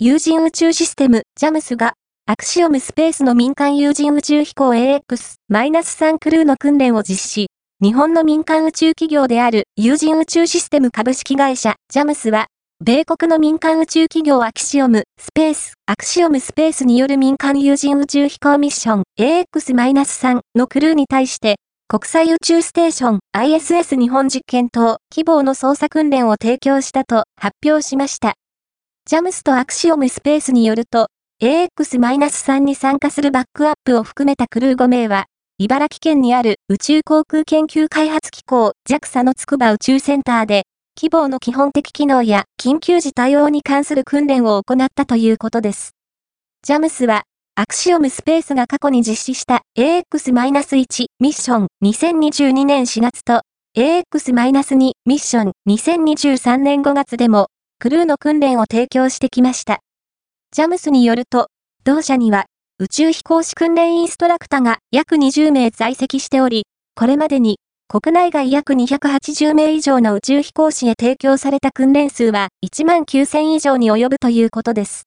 有人宇宙システム、ジャムスが、アクシオムスペースの民間有人宇宙飛行 AX-3 クルーの訓練を実施。日本の民間宇宙企業である有人宇宙システム株式会社、ジャムスは、米国の民間宇宙企業アキシオム、スペース、アクシオムスペースによる民間有人宇宙飛行ミッション AX-3 のクルーに対して、国際宇宙ステーション ISS 日本実験棟希望の操作訓練を提供したと発表しました。ジャムスとアクシオムスペースによると、AX-3 に参加するバックアップを含めたクルー5名は、茨城県にある宇宙航空研究開発機構 JAXA の筑波宇宙センターで、希望の基本的機能や緊急時対応に関する訓練を行ったということです。ジャムスは、アクシオムスペースが過去に実施した AX-1 ミッション2022年4月と AX-2 ミッション2023年5月でもクルーの訓練を提供してきました。ジャムスによると、同社には宇宙飛行士訓練インストラクターが約20名在籍しており、これまでに国内外約280名以上の宇宙飛行士へ提供された訓練数は1万9000以上に及ぶということです。